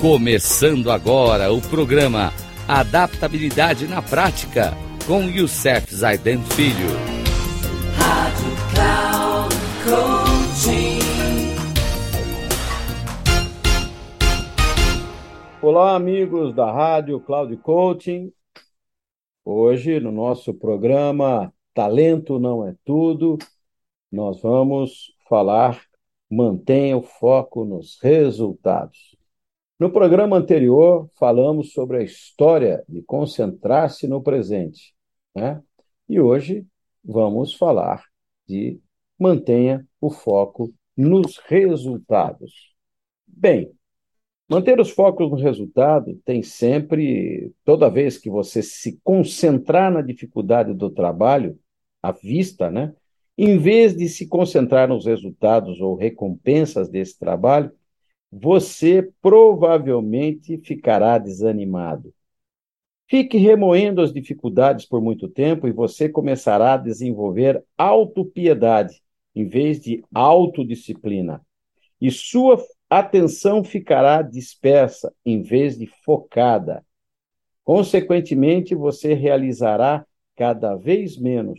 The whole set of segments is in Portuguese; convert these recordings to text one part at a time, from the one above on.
Começando agora o programa Adaptabilidade na Prática com Youssef Zaiden Filho. Rádio Cloud Coaching. Olá, amigos da Rádio Cloud Coaching. Hoje, no nosso programa Talento Não é Tudo, nós vamos falar mantenha o foco nos resultados. No programa anterior, falamos sobre a história de concentrar-se no presente. Né? E hoje vamos falar de mantenha o foco nos resultados. Bem, manter os focos no resultado tem sempre, toda vez que você se concentrar na dificuldade do trabalho, à vista, né? Em vez de se concentrar nos resultados ou recompensas desse trabalho, você provavelmente ficará desanimado. Fique remoendo as dificuldades por muito tempo e você começará a desenvolver autopiedade em vez de autodisciplina. E sua atenção ficará dispersa em vez de focada. Consequentemente, você realizará cada vez menos.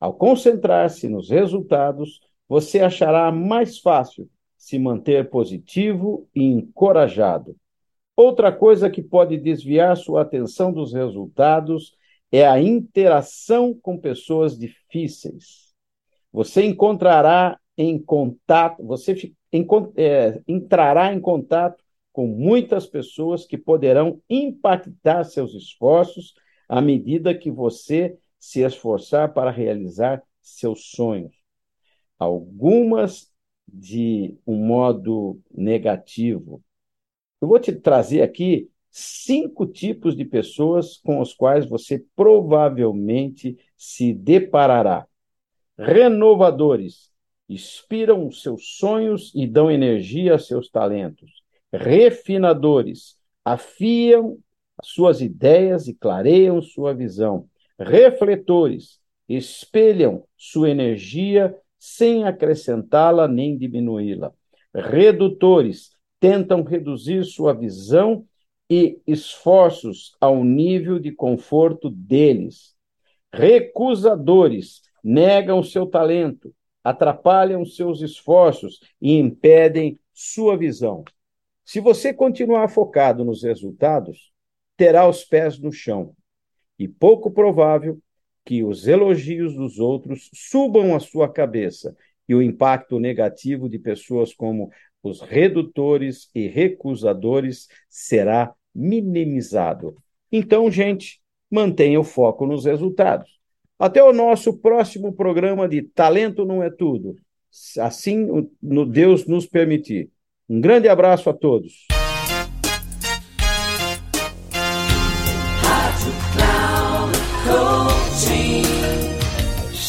Ao concentrar-se nos resultados, você achará mais fácil se manter positivo e encorajado. Outra coisa que pode desviar sua atenção dos resultados é a interação com pessoas difíceis. Você encontrará em contato, você é, entrará em contato com muitas pessoas que poderão impactar seus esforços à medida que você se esforçar para realizar seus sonhos. Algumas de um modo negativo. Eu vou te trazer aqui cinco tipos de pessoas com os quais você provavelmente se deparará. Renovadores inspiram seus sonhos e dão energia a seus talentos. Refinadores afiam suas ideias e clareiam sua visão. Refletores espelham sua energia sem acrescentá-la nem diminuí-la. Redutores tentam reduzir sua visão e esforços ao nível de conforto deles. Recusadores negam seu talento, atrapalham seus esforços e impedem sua visão. Se você continuar focado nos resultados, terá os pés no chão. E pouco provável que os elogios dos outros subam à sua cabeça e o impacto negativo de pessoas como os redutores e recusadores será minimizado. Então, gente, mantenha o foco nos resultados. Até o nosso próximo programa de Talento Não é Tudo. Assim o Deus nos permitir. Um grande abraço a todos.